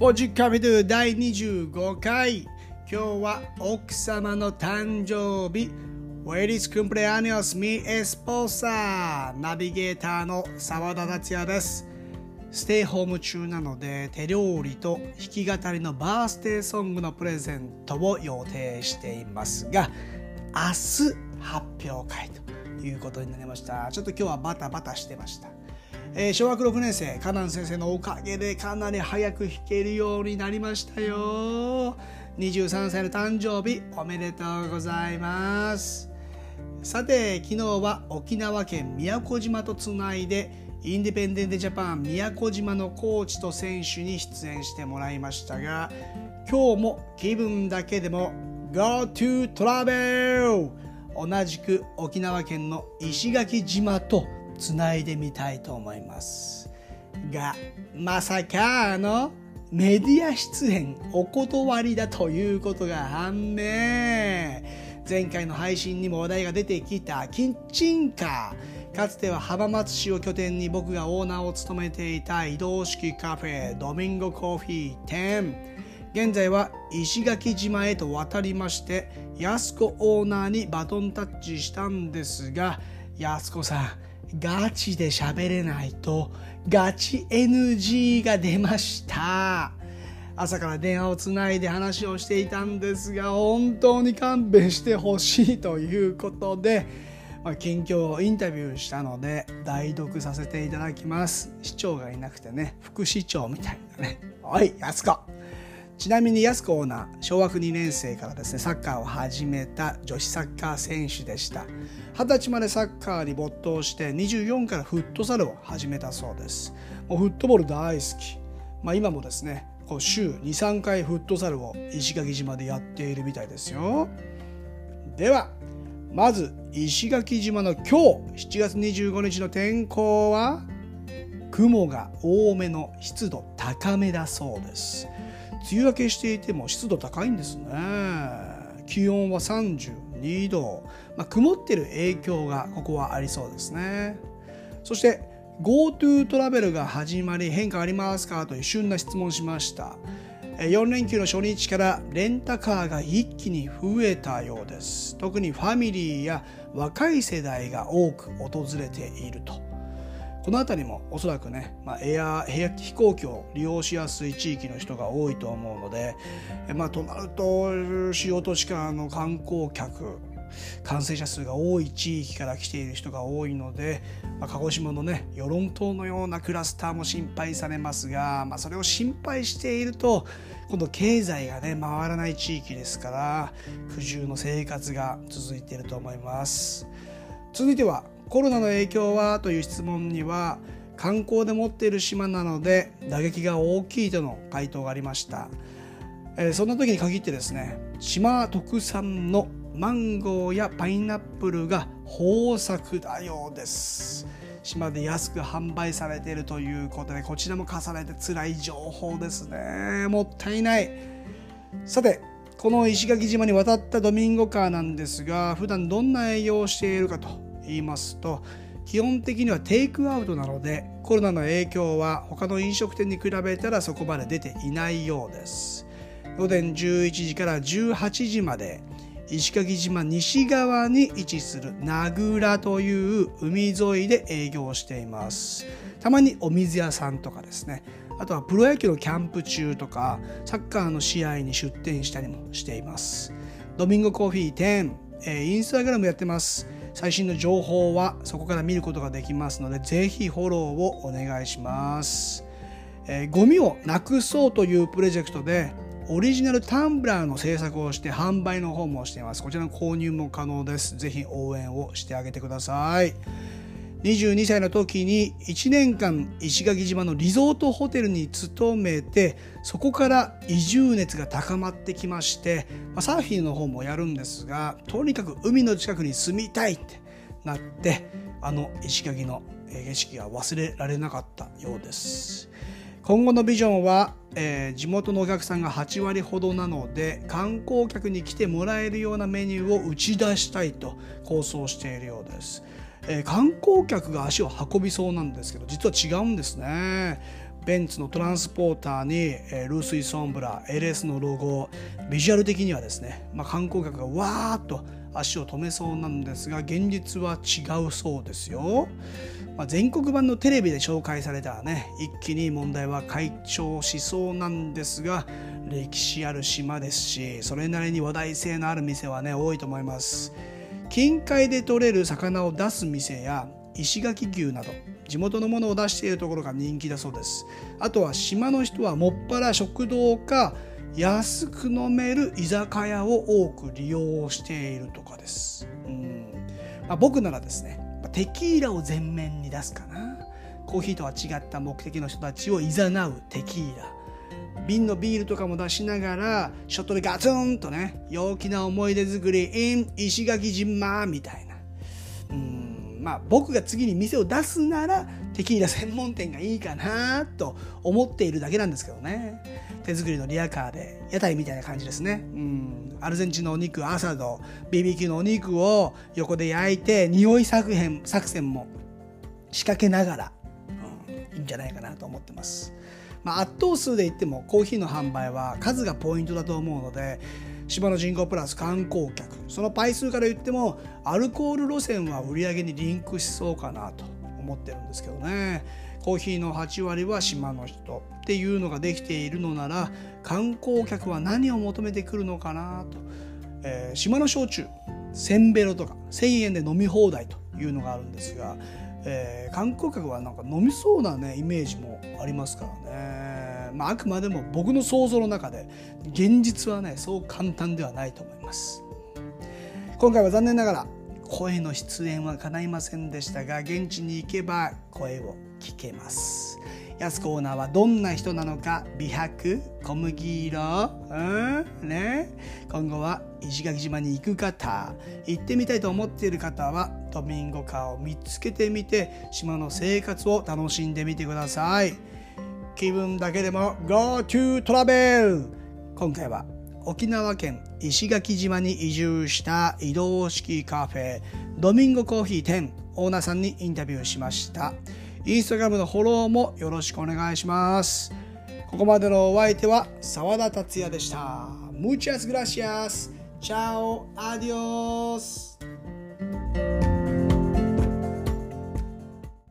ポジカビドゥ第25回。今日は奥様の誕生日。Feliz cumpleaños mi esposa ナビゲーターの澤田達也です。ステイホーム中なので手料理と弾き語りのバースデーソングのプレゼントを予定していますが明日発表会ということになりました。ちょっと今日はバタバタしてました。えー、小学6年生カナン先生のおかげでかなり早く弾けるようになりましたよ。23歳の誕生日おめでとうございます。さて昨日は沖縄県宮古島とつないでインディペンデントジャパン宮古島のコーチと選手に出演してもらいましたが今日も気分だけでも Go to Travel! 同じく沖縄県の石垣島とつないでみたいと思います。がまさかのメディア出演お断りだということが判明。前回の配信にも話題が出てきたキッチンカーかつては浜松市を拠点に僕がオーナーを務めていた移動式カフェドミンゴコーヒー店。現在は石垣島へと渡りまして安子オーナーにバトンタッチしたんですが安子さんガチで喋れないとガチ NG が出ました。朝から電話をつないで話をしていたんですが本当に勘弁してほしいということで、まあ、近況をインタビューしたので代読させていただきます。市長がいなくてね副市長みたいなね。おい安子。ちなみに安子オーナー小学2年生からですねサッカーを始めた女子サッカー選手でした。二十歳までサッカーに没頭して24からフットサルを始めたそうです。もうフットボール大好き、まあ、今もですねこう週23回フットサルを石垣島でやっているみたいですよ。ではまず石垣島の今日7月25日の天候は雲が多めの湿度高めだそうです。梅雨明けしていても湿度高いんですね。気温は32度、まあ、曇ってる影響がここはありそうですね。そして GoTo トラベルが始まり変化ありますかという旬な質問しました。4連休の初日からレンタカーが一気に増えたようです。特にファミリーや若い世代が多く訪れていると。この辺りもおそらくね、まあ、エア飛行機を利用しやすい地域の人が多いと思うので、まあ、となると主要都市からの観光客感染者数が多い地域から来ている人が多いので、まあ、鹿児島のね与論島のようなクラスターも心配されますが、まあ、それを心配していると今度経済がね回らない地域ですから苦渋の生活が続いていると思います。続いてはコロナの影響はという質問には観光で持っている島なので打撃が大きいとの回答がありました、えー、そんな時に限ってですね島特産のマンゴーやパイナップルが豊作だようです。島で安く販売されているということでこちらも重ねて辛い情報ですね。もったいない。さてこの石垣島に渡ったドミンゴカーなんですが普段どんな営業をしているかと言いますと基本的にはテイクアウトなのでコロナの影響は他の飲食店に比べたらそこまで出ていないようです。午前11時から18時まで石垣島西側に位置する名倉という海沿いで営業しています。たまにお水屋さんとかですね。あとはプロ野球のキャンプ中とかサッカーの試合に出店したりもしています。ドミンゴコーヒー店、えインスタグラムやってます。最新の情報はそこから見ることができますのでぜひフォローをお願いします、えー、ゴミをなくそうというプロジェクトでオリジナルタンブラーの制作をして販売の方もしています。こちらの購入も可能です。ぜひ応援をしてあげてください。22歳の時に1年間石垣島のリゾートホテルに勤めてそこから移住熱が高まってきまして、ま、サーフィンの方もやるんですがとにかく海の近くに住みたいってなってあの石垣の景色が忘れられなかったようです。今後のビジョンは、えー、地元のお客さんが8割ほどなので観光客に来てもらえるようなメニューを打ち出したいと構想しているようです。えー、観光客が足を運びそうなんですけど実は違うんですねベンツのトランスポーターに、えー、ルースイ・ソンブラ LS のロゴビジュアル的にはですね、まあ、観光客がわーっと足を止めそうなんですが現実は違うそうですよ。まあ、全国版のテレビで紹介されたらね一気に問題は解消しそうなんですが歴史ある島ですしそれなりに話題性のある店はね多いと思います近海で取れる魚を出す店や石垣牛など地元のものを出しているところが人気だそうです。あとは島の人はもっぱら食堂か安く飲める居酒屋を多く利用しているとかです。うん、まあ、僕ならですねテキーラを前面に出すかな。コーヒーとは違った目的の人たちをいざなうテキーラ。瓶のビールとかも出しながらショットでガツンとね陽気な思い出作り in 石垣島みたいな。うんまあ僕が次に店を出すならテキーラ専門店がいいかなと思っているだけなんですけどね。手作りのリアカーで屋台みたいな感じですね。うんアルゼンチンのお肉アサド BBQ のお肉を横で焼いて匂い作戦作戦も仕掛けながら、じゃないかなと思ってます。まあ、圧倒数で言ってもコーヒーの販売は数がポイントだと思うので島の人口プラス観光客その倍数から言ってもアルコール路線は売り上げにリンクしそうかなと思ってるんですけどね。コーヒーの8割は島の人っていうのができているのなら観光客は何を求めてくるのかなと、えー、島の焼酎せんべろとか1,000円で飲み放題というのがあるんですがえー、観光客はなんか飲みそうなねイメージもありますからね、まあ、あくまでも僕の想像の中で現実はねそう簡単ではないと思います。今回は残念ながら声の出演は叶いませんでしたが現地に行けば声を聞けます。やすコーナーはどんな人なのか美白小麦色うんね。今後は石垣島に行く方行ってみたいと思っている方はドミンゴカーを見つけてみて島の生活を楽しんでみてください。気分だけでも Go to Travel 今回は沖縄県石垣島に移住した移動式カフェドミンゴコーヒー店オーナーさんにインタビューしました。インスタグラムのフォローもよろしくお願いします。ここまでのお相手は澤田達也でした。Muchas gracias. Chao. Adios.